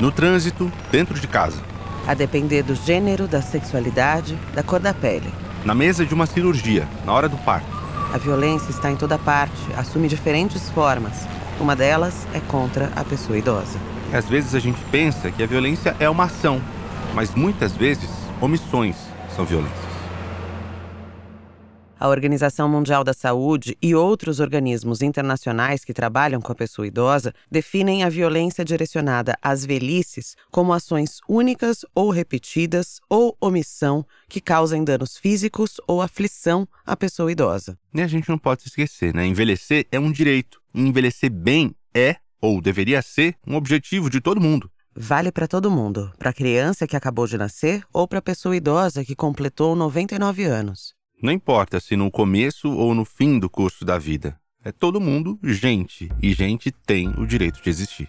No trânsito, dentro de casa. A depender do gênero, da sexualidade, da cor da pele. Na mesa de uma cirurgia, na hora do parto. A violência está em toda parte, assume diferentes formas. Uma delas é contra a pessoa idosa. Às vezes a gente pensa que a violência é uma ação, mas muitas vezes omissões são violências. A Organização Mundial da Saúde e outros organismos internacionais que trabalham com a pessoa idosa definem a violência direcionada às velhices como ações únicas ou repetidas ou omissão que causem danos físicos ou aflição à pessoa idosa. E a gente não pode se esquecer, né? Envelhecer é um direito. Envelhecer bem é, ou deveria ser, um objetivo de todo mundo. Vale para todo mundo, para a criança que acabou de nascer ou para a pessoa idosa que completou 99 anos. Não importa se no começo ou no fim do curso da vida. É todo mundo gente, e gente tem o direito de existir.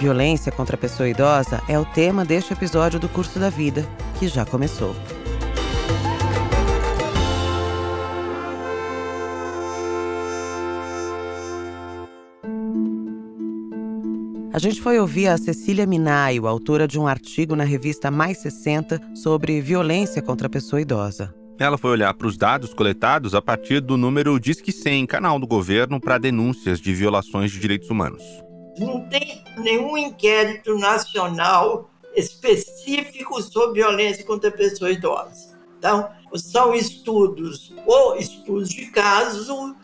Violência contra a pessoa idosa é o tema deste episódio do Curso da Vida, que já começou. A gente foi ouvir a Cecília Minaio, autora de um artigo na revista Mais 60 sobre violência contra a pessoa idosa. Ela foi olhar para os dados coletados a partir do número Disque 100, canal do governo para denúncias de violações de direitos humanos. Não tem nenhum inquérito nacional específico sobre violência contra a pessoa idosa. Então, são estudos, ou estudos de caso,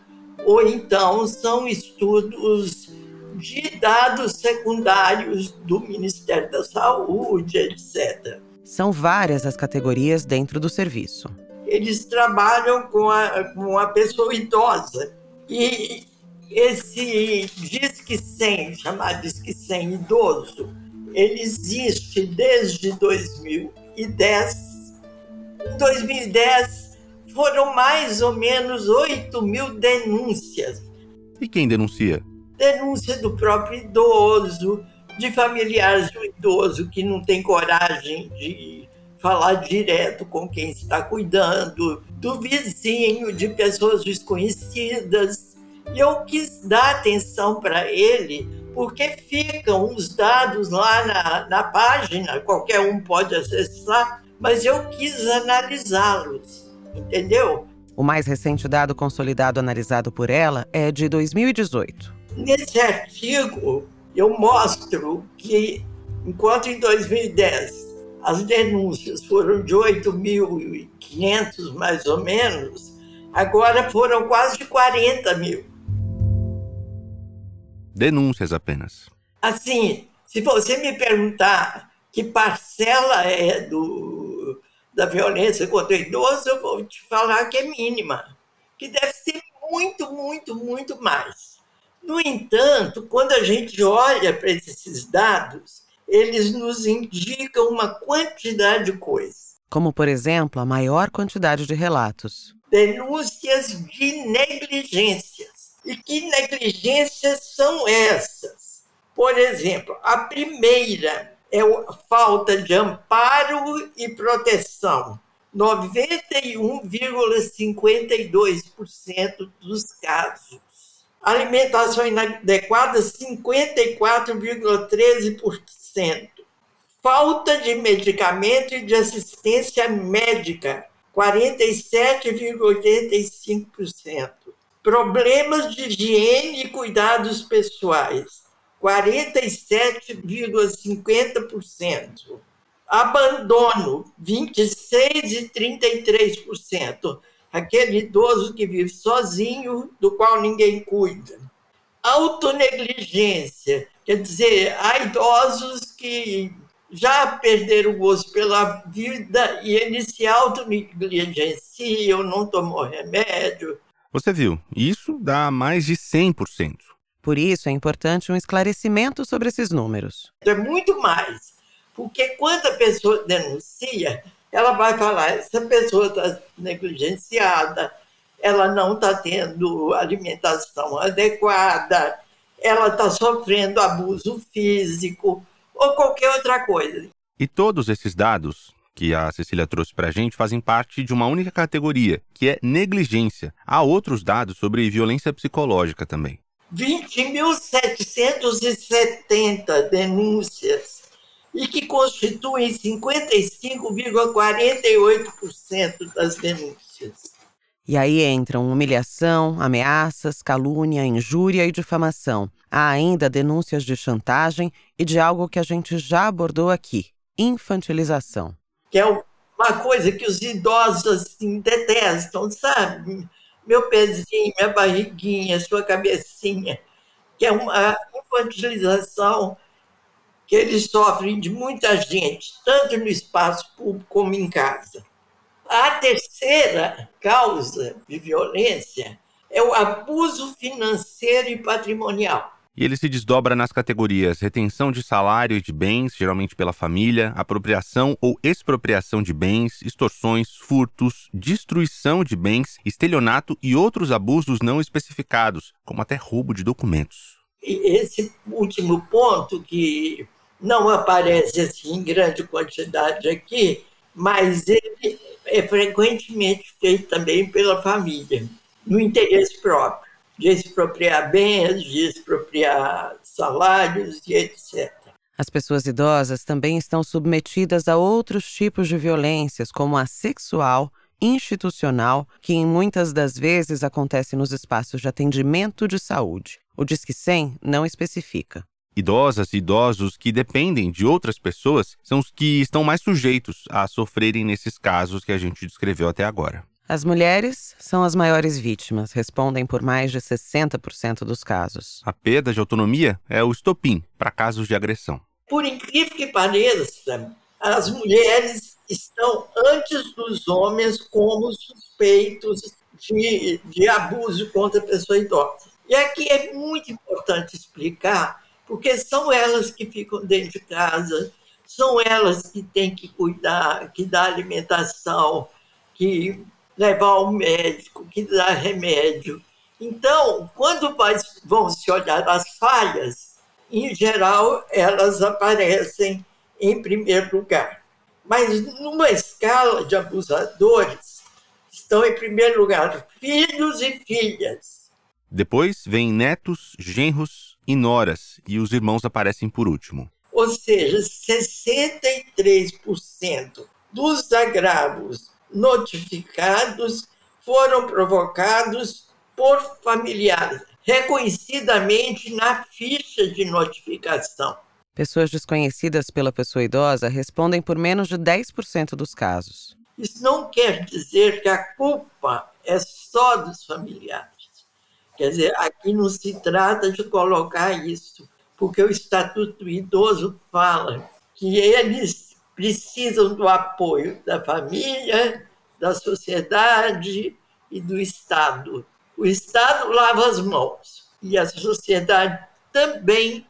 ou então são estudos de dados secundários do Ministério da Saúde, etc. São várias as categorias dentro do serviço. Eles trabalham com a, com a pessoa idosa. E esse Disque 100, chamado Disque 100 idoso, ele existe desde 2010. Em 2010, foram mais ou menos 8 mil denúncias. E quem denuncia? Denúncia do próprio idoso, de familiares do idoso que não tem coragem de falar direto com quem está cuidando, do vizinho, de pessoas desconhecidas. E eu quis dar atenção para ele, porque ficam os dados lá na, na página, qualquer um pode acessar, mas eu quis analisá-los, entendeu? O mais recente dado consolidado analisado por ela é de 2018. Nesse artigo, eu mostro que, enquanto em 2010 as denúncias foram de 8.500 mais ou menos, agora foram quase 40 mil. Denúncias apenas. Assim, se você me perguntar que parcela é do, da violência contra o idoso, eu vou te falar que é mínima, que deve ser muito, muito, muito mais. No entanto, quando a gente olha para esses dados, eles nos indicam uma quantidade de coisas. Como, por exemplo, a maior quantidade de relatos. Denúncias de negligências. E que negligências são essas? Por exemplo, a primeira é a falta de amparo e proteção. 91,52% dos casos alimentação inadequada 54,13%, falta de medicamento e de assistência médica 47,85%, problemas de higiene e cuidados pessoais 47,50%, abandono 26,33% aquele idoso que vive sozinho, do qual ninguém cuida. Autonegligência, quer dizer, há idosos que já perderam o gosto pela vida e eles se autonegligenciam, não tomam remédio. Você viu, isso dá mais de 100%. Por isso é importante um esclarecimento sobre esses números. É muito mais, porque quando a pessoa denuncia, ela vai falar: essa pessoa está negligenciada, ela não está tendo alimentação adequada, ela está sofrendo abuso físico ou qualquer outra coisa. E todos esses dados que a Cecília trouxe para a gente fazem parte de uma única categoria, que é negligência. Há outros dados sobre violência psicológica também. 20.770 denúncias e que constituem 55,48% das denúncias. E aí entram humilhação, ameaças, calúnia, injúria e difamação. Há ainda denúncias de chantagem e de algo que a gente já abordou aqui: infantilização. Que é uma coisa que os idosos assim, detestam, sabe? Meu pezinho, minha barriguinha, sua cabecinha. Que é uma infantilização que eles sofrem de muita gente, tanto no espaço público como em casa. A terceira causa de violência é o abuso financeiro e patrimonial. E ele se desdobra nas categorias retenção de salário e de bens, geralmente pela família, apropriação ou expropriação de bens, extorsões, furtos, destruição de bens, estelionato e outros abusos não especificados, como até roubo de documentos. E esse último ponto, que não aparece assim, em grande quantidade aqui, mas ele é frequentemente feito também pela família, no interesse próprio, de expropriar bens, de expropriar salários e etc. As pessoas idosas também estão submetidas a outros tipos de violências, como a sexual, institucional, que em muitas das vezes acontece nos espaços de atendimento de saúde. O Disque 100 não especifica. Idosas e idosos que dependem de outras pessoas são os que estão mais sujeitos a sofrerem nesses casos que a gente descreveu até agora. As mulheres são as maiores vítimas, respondem por mais de 60% dos casos. A perda de autonomia é o estopim para casos de agressão. Por incrível que pareça, as mulheres estão antes dos homens como suspeitos de, de abuso contra a pessoa idosa. E aqui é muito importante explicar porque são elas que ficam dentro de casa, são elas que têm que cuidar, que dá alimentação, que levar ao médico, que dá remédio. Então, quando vão se olhar as falhas, em geral, elas aparecem em primeiro lugar. Mas numa escala de abusadores, estão em primeiro lugar filhos e filhas. Depois vem netos, genros, e noras, e os irmãos aparecem por último. Ou seja, 63% dos agravos notificados foram provocados por familiares, reconhecidamente na ficha de notificação. Pessoas desconhecidas pela pessoa idosa respondem por menos de 10% dos casos. Isso não quer dizer que a culpa é só dos familiares. Quer dizer, aqui não se trata de colocar isso, porque o Estatuto do Idoso fala que eles precisam do apoio da família, da sociedade e do Estado. O Estado lava as mãos e a sociedade também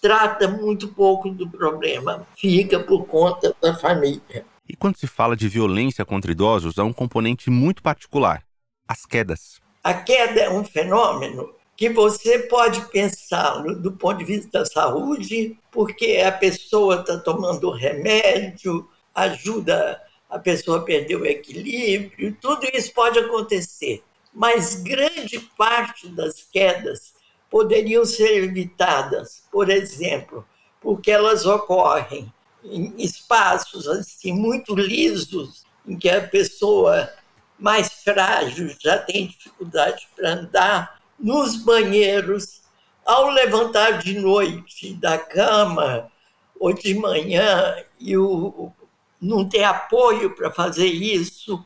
trata muito pouco do problema, fica por conta da família. E quando se fala de violência contra idosos, há um componente muito particular: as quedas. A queda é um fenômeno que você pode pensar do ponto de vista da saúde, porque a pessoa está tomando remédio, ajuda a pessoa a perder o equilíbrio, tudo isso pode acontecer. Mas grande parte das quedas poderiam ser evitadas, por exemplo, porque elas ocorrem em espaços assim muito lisos, em que a pessoa mais frágil, já tem dificuldade para andar, nos banheiros, ao levantar de noite da cama ou de manhã e o, não ter apoio para fazer isso,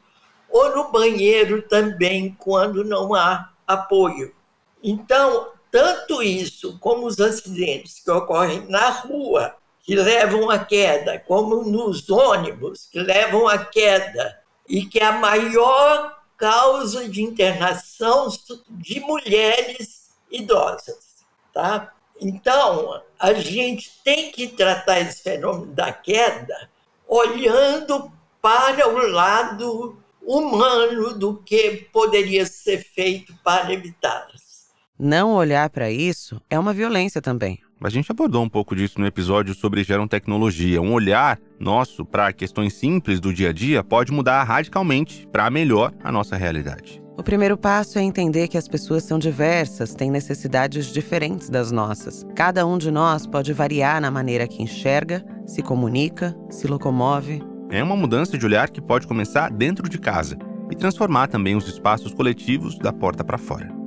ou no banheiro também, quando não há apoio. Então, tanto isso como os acidentes que ocorrem na rua, que levam à queda, como nos ônibus, que levam à queda, e que é a maior causa de internação de mulheres idosas, tá? Então, a gente tem que tratar esse fenômeno da queda olhando para o lado humano do que poderia ser feito para evitá-las. Não olhar para isso é uma violência também. A gente abordou um pouco disso no episódio sobre Geram Tecnologia. Um olhar nosso para questões simples do dia a dia pode mudar radicalmente para melhor a nossa realidade. O primeiro passo é entender que as pessoas são diversas, têm necessidades diferentes das nossas. Cada um de nós pode variar na maneira que enxerga, se comunica, se locomove. É uma mudança de olhar que pode começar dentro de casa e transformar também os espaços coletivos da porta para fora.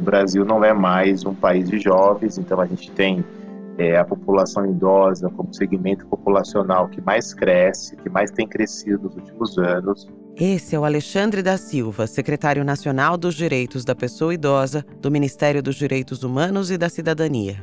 O Brasil não é mais um país de jovens, então a gente tem é, a população idosa como segmento populacional que mais cresce, que mais tem crescido nos últimos anos. Esse é o Alexandre da Silva, secretário nacional dos Direitos da Pessoa Idosa do Ministério dos Direitos Humanos e da Cidadania.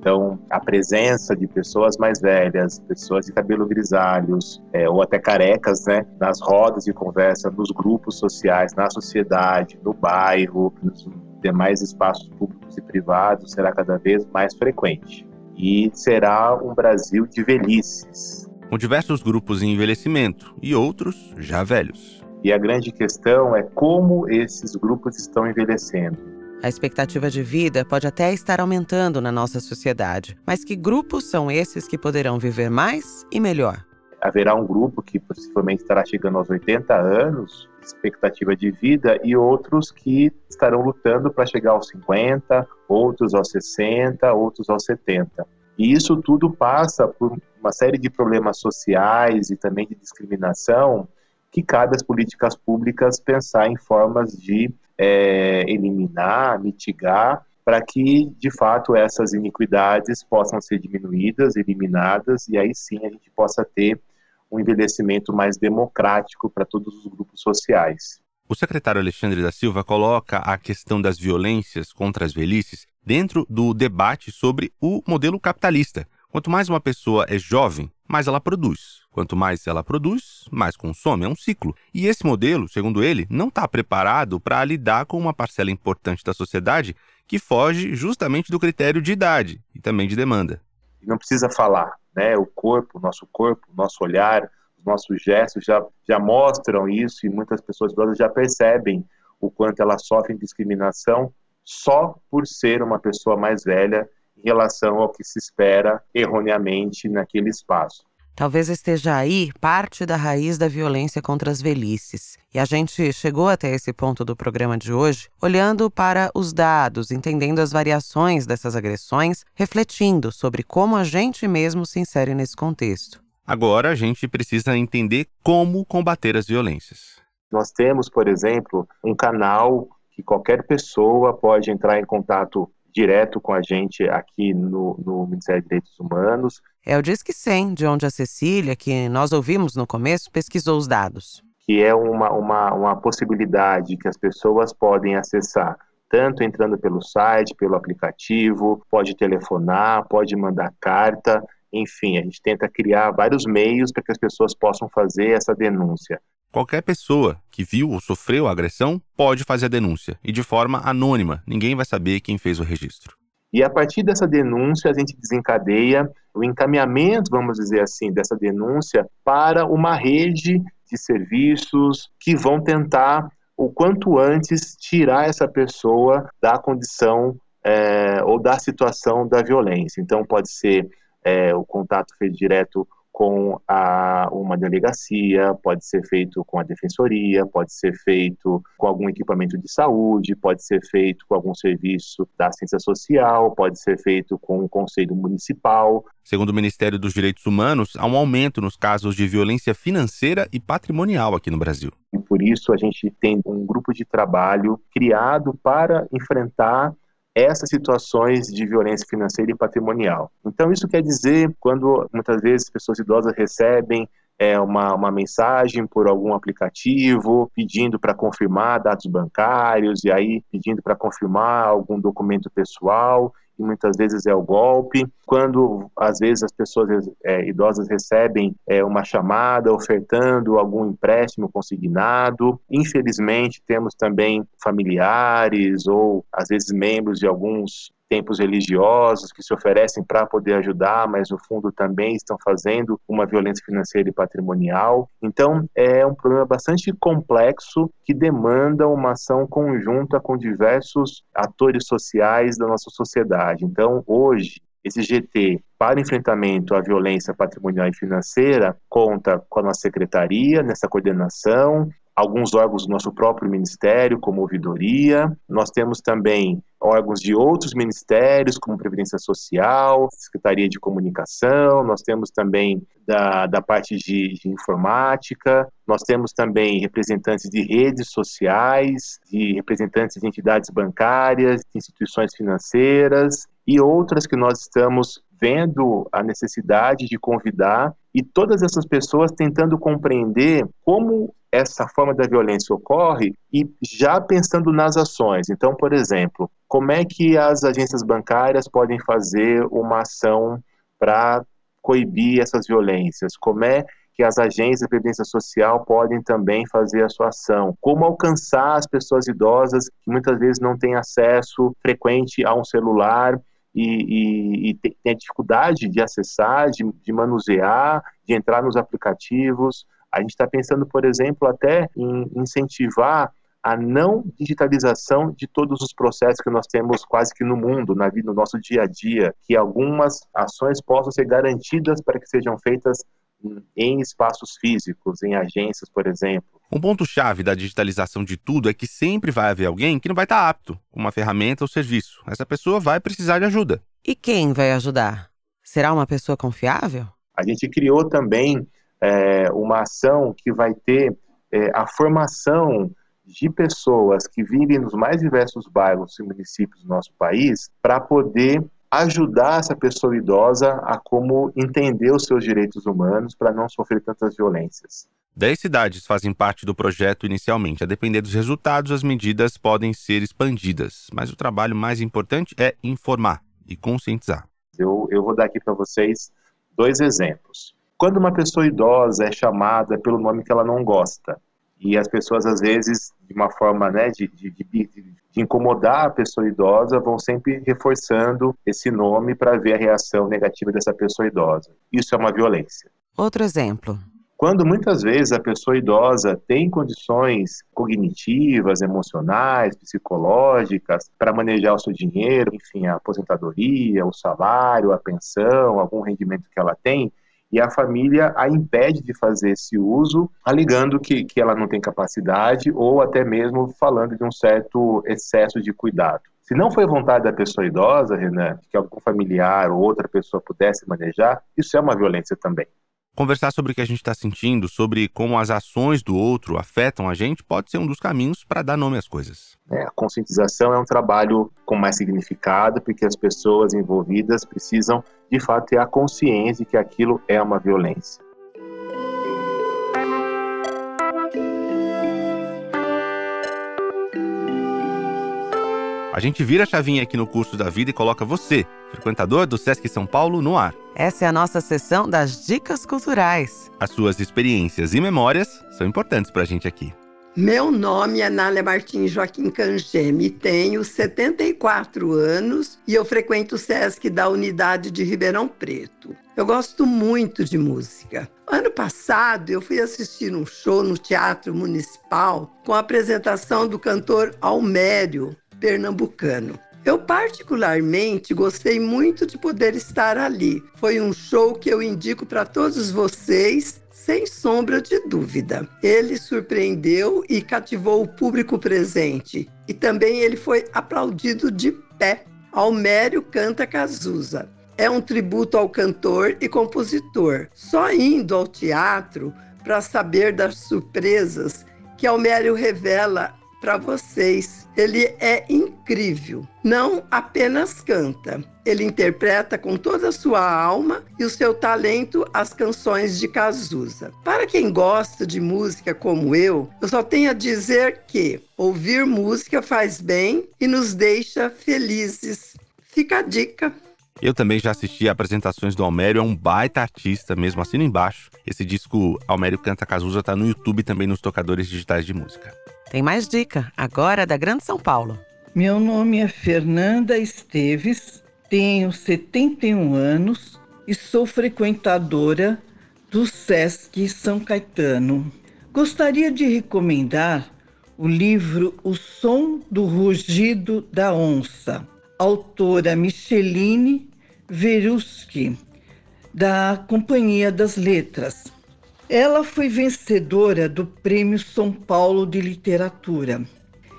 Então, a presença de pessoas mais velhas, pessoas de cabelo grisalhos, é, ou até carecas, né, nas rodas de conversa, nos grupos sociais, na sociedade, no bairro, nos demais espaços públicos e privados, será cada vez mais frequente. E será um Brasil de velhices. Com diversos grupos em envelhecimento e outros já velhos. E a grande questão é como esses grupos estão envelhecendo a expectativa de vida pode até estar aumentando na nossa sociedade, mas que grupos são esses que poderão viver mais e melhor? Haverá um grupo que possivelmente estará chegando aos 80 anos, expectativa de vida, e outros que estarão lutando para chegar aos 50, outros aos 60, outros aos 70. E isso tudo passa por uma série de problemas sociais e também de discriminação que cabe às políticas públicas pensar em formas de é, eliminar, mitigar, para que, de fato, essas iniquidades possam ser diminuídas, eliminadas, e aí sim a gente possa ter um envelhecimento mais democrático para todos os grupos sociais. O secretário Alexandre da Silva coloca a questão das violências contra as velhices dentro do debate sobre o modelo capitalista. Quanto mais uma pessoa é jovem, mais ela produz. Quanto mais ela produz, mais consome. É um ciclo. E esse modelo, segundo ele, não está preparado para lidar com uma parcela importante da sociedade que foge justamente do critério de idade e também de demanda. Não precisa falar, né? O corpo, nosso corpo, o nosso olhar, os nossos gestos já, já mostram isso e muitas pessoas idosas já percebem o quanto elas sofrem discriminação só por ser uma pessoa mais velha em relação ao que se espera erroneamente naquele espaço. Talvez esteja aí parte da raiz da violência contra as velhices. E a gente chegou até esse ponto do programa de hoje olhando para os dados, entendendo as variações dessas agressões, refletindo sobre como a gente mesmo se insere nesse contexto. Agora a gente precisa entender como combater as violências. Nós temos, por exemplo, um canal que qualquer pessoa pode entrar em contato direto com a gente aqui no, no Ministério de Direitos Humanos. É o Disque 100, de onde a Cecília, que nós ouvimos no começo, pesquisou os dados. Que é uma, uma, uma possibilidade que as pessoas podem acessar tanto entrando pelo site, pelo aplicativo, pode telefonar, pode mandar carta, enfim, a gente tenta criar vários meios para que as pessoas possam fazer essa denúncia. Qualquer pessoa que viu ou sofreu a agressão pode fazer a denúncia e de forma anônima, ninguém vai saber quem fez o registro. E a partir dessa denúncia, a gente desencadeia o encaminhamento, vamos dizer assim, dessa denúncia para uma rede de serviços que vão tentar, o quanto antes, tirar essa pessoa da condição é, ou da situação da violência. Então, pode ser é, o contato feito direto com a, uma delegacia, pode ser feito com a defensoria, pode ser feito com algum equipamento de saúde, pode ser feito com algum serviço da assistência social, pode ser feito com o conselho municipal. Segundo o Ministério dos Direitos Humanos, há um aumento nos casos de violência financeira e patrimonial aqui no Brasil. E por isso a gente tem um grupo de trabalho criado para enfrentar essas situações de violência financeira e patrimonial. Então, isso quer dizer, quando muitas vezes pessoas idosas recebem é, uma, uma mensagem por algum aplicativo pedindo para confirmar dados bancários e aí pedindo para confirmar algum documento pessoal e muitas vezes é o golpe. Quando, às vezes, as pessoas é, idosas recebem é, uma chamada ofertando algum empréstimo consignado. Infelizmente, temos também familiares ou, às vezes, membros de alguns templos religiosos que se oferecem para poder ajudar, mas no fundo também estão fazendo uma violência financeira e patrimonial. Então, é um problema bastante complexo que demanda uma ação conjunta com diversos atores sociais da nossa sociedade. Então, hoje, esse GT para enfrentamento à violência patrimonial e financeira conta com a nossa secretaria nessa coordenação, alguns órgãos do nosso próprio ministério, como ouvidoria. Nós temos também órgãos de outros ministérios, como Previdência Social, Secretaria de Comunicação, nós temos também da, da parte de, de informática, nós temos também representantes de redes sociais, de representantes de entidades bancárias, de instituições financeiras e outras que nós estamos vendo a necessidade de convidar e todas essas pessoas tentando compreender como essa forma da violência ocorre e já pensando nas ações. Então, por exemplo, como é que as agências bancárias podem fazer uma ação para coibir essas violências? Como é que as agências de previdência social podem também fazer a sua ação? Como alcançar as pessoas idosas que muitas vezes não têm acesso frequente a um celular e, e, e tem a dificuldade de acessar, de, de manusear, de entrar nos aplicativos? A gente está pensando, por exemplo, até em incentivar a não digitalização de todos os processos que nós temos quase que no mundo, na vida, no nosso dia a dia, que algumas ações possam ser garantidas para que sejam feitas em espaços físicos, em agências, por exemplo. Um ponto-chave da digitalização de tudo é que sempre vai haver alguém que não vai estar apto com uma ferramenta ou serviço. Essa pessoa vai precisar de ajuda. E quem vai ajudar? Será uma pessoa confiável? A gente criou também é, uma ação que vai ter é, a formação de pessoas que vivem nos mais diversos bairros e municípios do nosso país para poder ajudar essa pessoa idosa a como entender os seus direitos humanos para não sofrer tantas violências. Dez cidades fazem parte do projeto inicialmente. A depender dos resultados, as medidas podem ser expandidas. Mas o trabalho mais importante é informar e conscientizar. Eu, eu vou dar aqui para vocês dois exemplos. Quando uma pessoa idosa é chamada pelo nome que ela não gosta, e as pessoas às vezes, de uma forma né, de, de, de, de incomodar a pessoa idosa, vão sempre reforçando esse nome para ver a reação negativa dessa pessoa idosa. Isso é uma violência. Outro exemplo. Quando muitas vezes a pessoa idosa tem condições cognitivas, emocionais, psicológicas para manejar o seu dinheiro, enfim, a aposentadoria, o salário, a pensão, algum rendimento que ela tem, e a família a impede de fazer esse uso, alegando que, que ela não tem capacidade ou até mesmo falando de um certo excesso de cuidado. Se não foi vontade da pessoa idosa, Renan, que algum familiar ou outra pessoa pudesse manejar, isso é uma violência também. Conversar sobre o que a gente está sentindo, sobre como as ações do outro afetam a gente, pode ser um dos caminhos para dar nome às coisas. É, a conscientização é um trabalho com mais significado, porque as pessoas envolvidas precisam, de fato, ter a consciência de que aquilo é uma violência. A gente vira a chavinha aqui no curso da vida e coloca você, frequentador do Sesc São Paulo, no ar. Essa é a nossa sessão das dicas culturais. As suas experiências e memórias são importantes para a gente aqui. Meu nome é Nália Martins Joaquim Cangeme, tenho 74 anos e eu frequento o SESC da unidade de Ribeirão Preto. Eu gosto muito de música. Ano passado eu fui assistir um show no Teatro Municipal com a apresentação do cantor Almério, pernambucano. Eu particularmente gostei muito de poder estar ali. Foi um show que eu indico para todos vocês, sem sombra de dúvida. Ele surpreendeu e cativou o público presente. E também ele foi aplaudido de pé. Almério canta Cazuza. É um tributo ao cantor e compositor. Só indo ao teatro para saber das surpresas que Almério revela para vocês. Ele é incrível. Não apenas canta, ele interpreta com toda a sua alma e o seu talento as canções de Cazuza. Para quem gosta de música como eu, eu só tenho a dizer que ouvir música faz bem e nos deixa felizes. Fica a dica. Eu também já assisti a apresentações do Almério, é um baita artista, mesmo assino embaixo. Esse disco Almério Canta Cazuza tá no YouTube também nos tocadores digitais de música. Tem mais dica, agora da Grande São Paulo. Meu nome é Fernanda Esteves, tenho 71 anos e sou frequentadora do SESC São Caetano. Gostaria de recomendar o livro O Som do Rugido da Onça, autora Micheline Veruski, da Companhia das Letras. Ela foi vencedora do Prêmio São Paulo de Literatura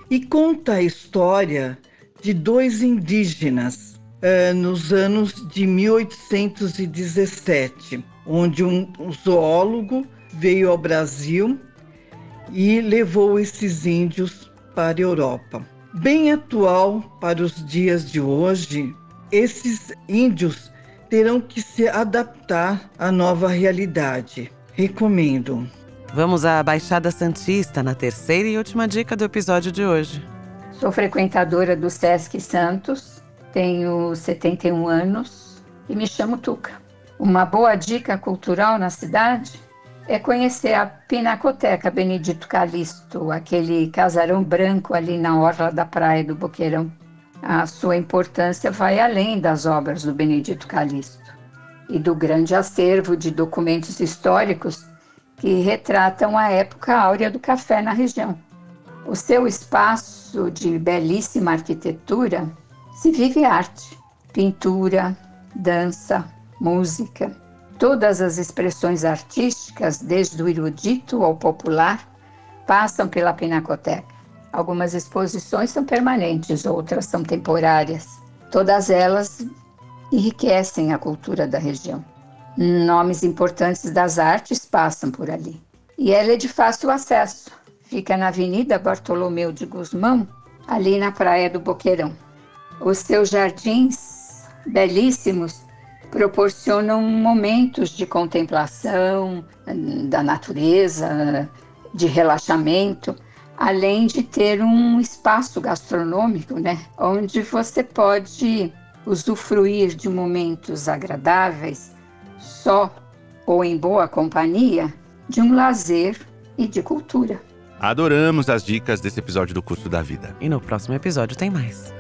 e conta a história de dois indígenas uh, nos anos de 1817, onde um zoólogo veio ao Brasil e levou esses índios para a Europa. Bem atual para os dias de hoje, esses índios terão que se adaptar à nova realidade. Recomendo. Vamos à Baixada Santista na terceira e última dica do episódio de hoje. Sou frequentadora do Sesc Santos, tenho 71 anos e me chamo Tuca. Uma boa dica cultural na cidade é conhecer a Pinacoteca Benedito Calixto, aquele casarão branco ali na orla da praia do Boqueirão. A sua importância vai além das obras do Benedito Calixto e do grande acervo de documentos históricos que retratam a época áurea do café na região. O seu espaço de belíssima arquitetura se vive arte, pintura, dança, música Todas as expressões artísticas, desde o erudito ao popular, passam pela Pinacoteca. Algumas exposições são permanentes, outras são temporárias. Todas elas enriquecem a cultura da região. Nomes importantes das artes passam por ali. E ela é de fácil acesso. Fica na Avenida Bartolomeu de Guzmão, ali na Praia do Boqueirão. Os seus jardins belíssimos proporcionam momentos de contemplação da natureza, de relaxamento, além de ter um espaço gastronômico, né, onde você pode usufruir de momentos agradáveis só ou em boa companhia, de um lazer e de cultura. Adoramos as dicas desse episódio do Curso da Vida. E no próximo episódio tem mais.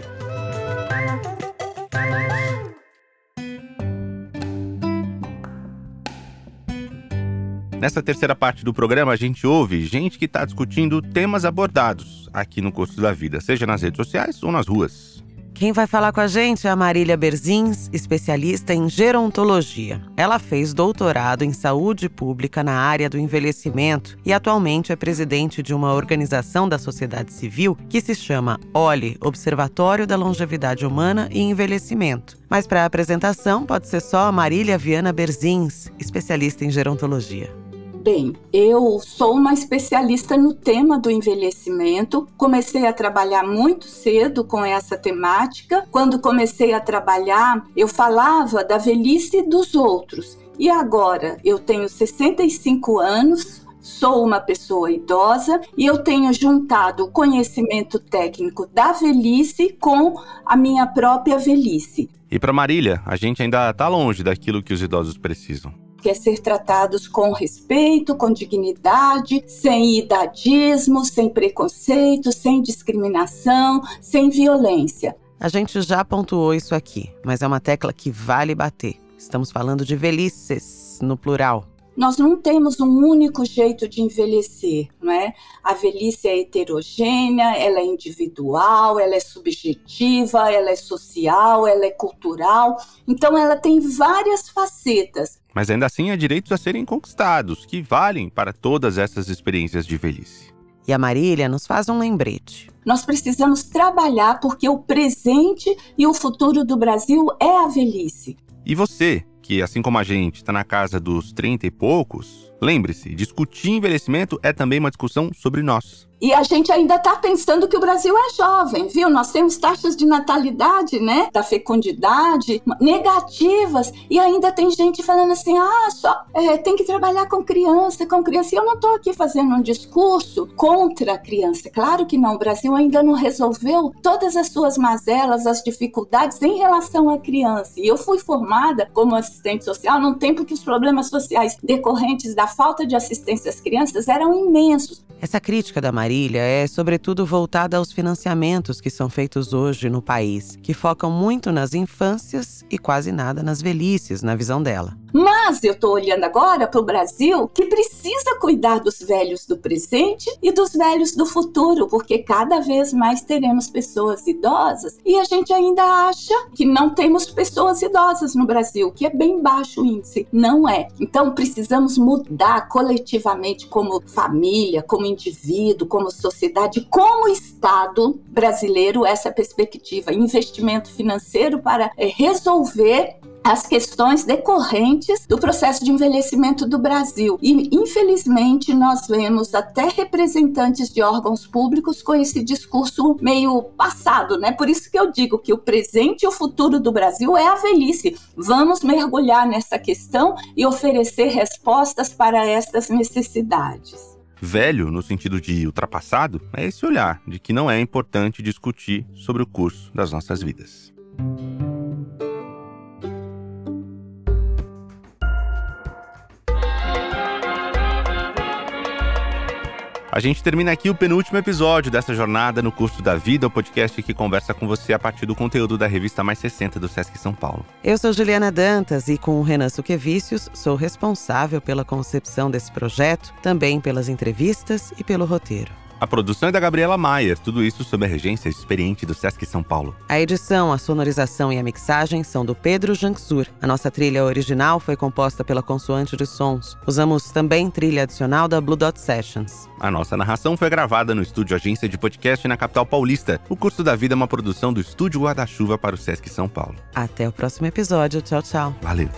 Nessa terceira parte do programa, a gente ouve gente que está discutindo temas abordados aqui no Curso da Vida, seja nas redes sociais ou nas ruas. Quem vai falar com a gente é a Marília Berzins, especialista em gerontologia. Ela fez doutorado em saúde pública na área do envelhecimento e atualmente é presidente de uma organização da sociedade civil que se chama OLE Observatório da Longevidade Humana e Envelhecimento. Mas para a apresentação pode ser só a Marília Viana Berzins, especialista em gerontologia. Bem, eu sou uma especialista no tema do envelhecimento. Comecei a trabalhar muito cedo com essa temática. Quando comecei a trabalhar, eu falava da velhice dos outros. E agora eu tenho 65 anos, sou uma pessoa idosa e eu tenho juntado o conhecimento técnico da velhice com a minha própria velhice. E para Marília, a gente ainda está longe daquilo que os idosos precisam que é ser tratados com respeito, com dignidade, sem idadismo, sem preconceito, sem discriminação, sem violência. A gente já pontuou isso aqui, mas é uma tecla que vale bater. Estamos falando de velhices, no plural. Nós não temos um único jeito de envelhecer, não é? A velhice é heterogênea, ela é individual, ela é subjetiva, ela é social, ela é cultural. Então ela tem várias facetas. Mas ainda assim há direitos a serem conquistados, que valem para todas essas experiências de velhice. E a Marília nos faz um lembrete. Nós precisamos trabalhar porque o presente e o futuro do Brasil é a velhice. E você, que assim como a gente está na casa dos 30 e poucos, lembre-se, discutir envelhecimento é também uma discussão sobre nós. E a gente ainda está pensando que o Brasil é jovem, viu? Nós temos taxas de natalidade, né? Da fecundidade negativas. E ainda tem gente falando assim: ah, só é, tem que trabalhar com criança, com criança. E eu não estou aqui fazendo um discurso contra a criança. Claro que não. O Brasil ainda não resolveu todas as suas mazelas, as dificuldades em relação à criança. E eu fui formada como assistente social num tempo que os problemas sociais decorrentes da falta de assistência às crianças eram imensos. Essa crítica da Marília é, sobretudo, voltada aos financiamentos que são feitos hoje no país, que focam muito nas infâncias e quase nada nas velhices, na visão dela. Mas eu estou olhando agora para o Brasil que precisa cuidar dos velhos do presente e dos velhos do futuro, porque cada vez mais teremos pessoas idosas e a gente ainda acha que não temos pessoas idosas no Brasil, que é bem baixo o índice. Não é. Então precisamos mudar coletivamente, como família, como indivíduo, como sociedade, como Estado brasileiro, essa perspectiva. Investimento financeiro para é, resolver as questões decorrentes do processo de envelhecimento do Brasil. E, infelizmente, nós vemos até representantes de órgãos públicos com esse discurso meio passado, né? Por isso que eu digo que o presente e o futuro do Brasil é a velhice. Vamos mergulhar nessa questão e oferecer respostas para estas necessidades. Velho, no sentido de ultrapassado, é esse olhar de que não é importante discutir sobre o curso das nossas vidas. A gente termina aqui o penúltimo episódio dessa jornada no curso da vida, o podcast que conversa com você a partir do conteúdo da revista Mais 60 do Sesc São Paulo. Eu sou Juliana Dantas e com o Renan Suquevicius sou responsável pela concepção desse projeto, também pelas entrevistas e pelo roteiro. A produção é da Gabriela Maier, tudo isso sob a regência experiente do Sesc São Paulo. A edição, a sonorização e a mixagem são do Pedro Janksur. A nossa trilha original foi composta pela Consoante de Sons. Usamos também trilha adicional da Blue Dot Sessions. A nossa narração foi gravada no estúdio Agência de Podcast na capital paulista. O Curso da Vida é uma produção do Estúdio Guarda-Chuva para o Sesc São Paulo. Até o próximo episódio. Tchau, tchau. Valeu.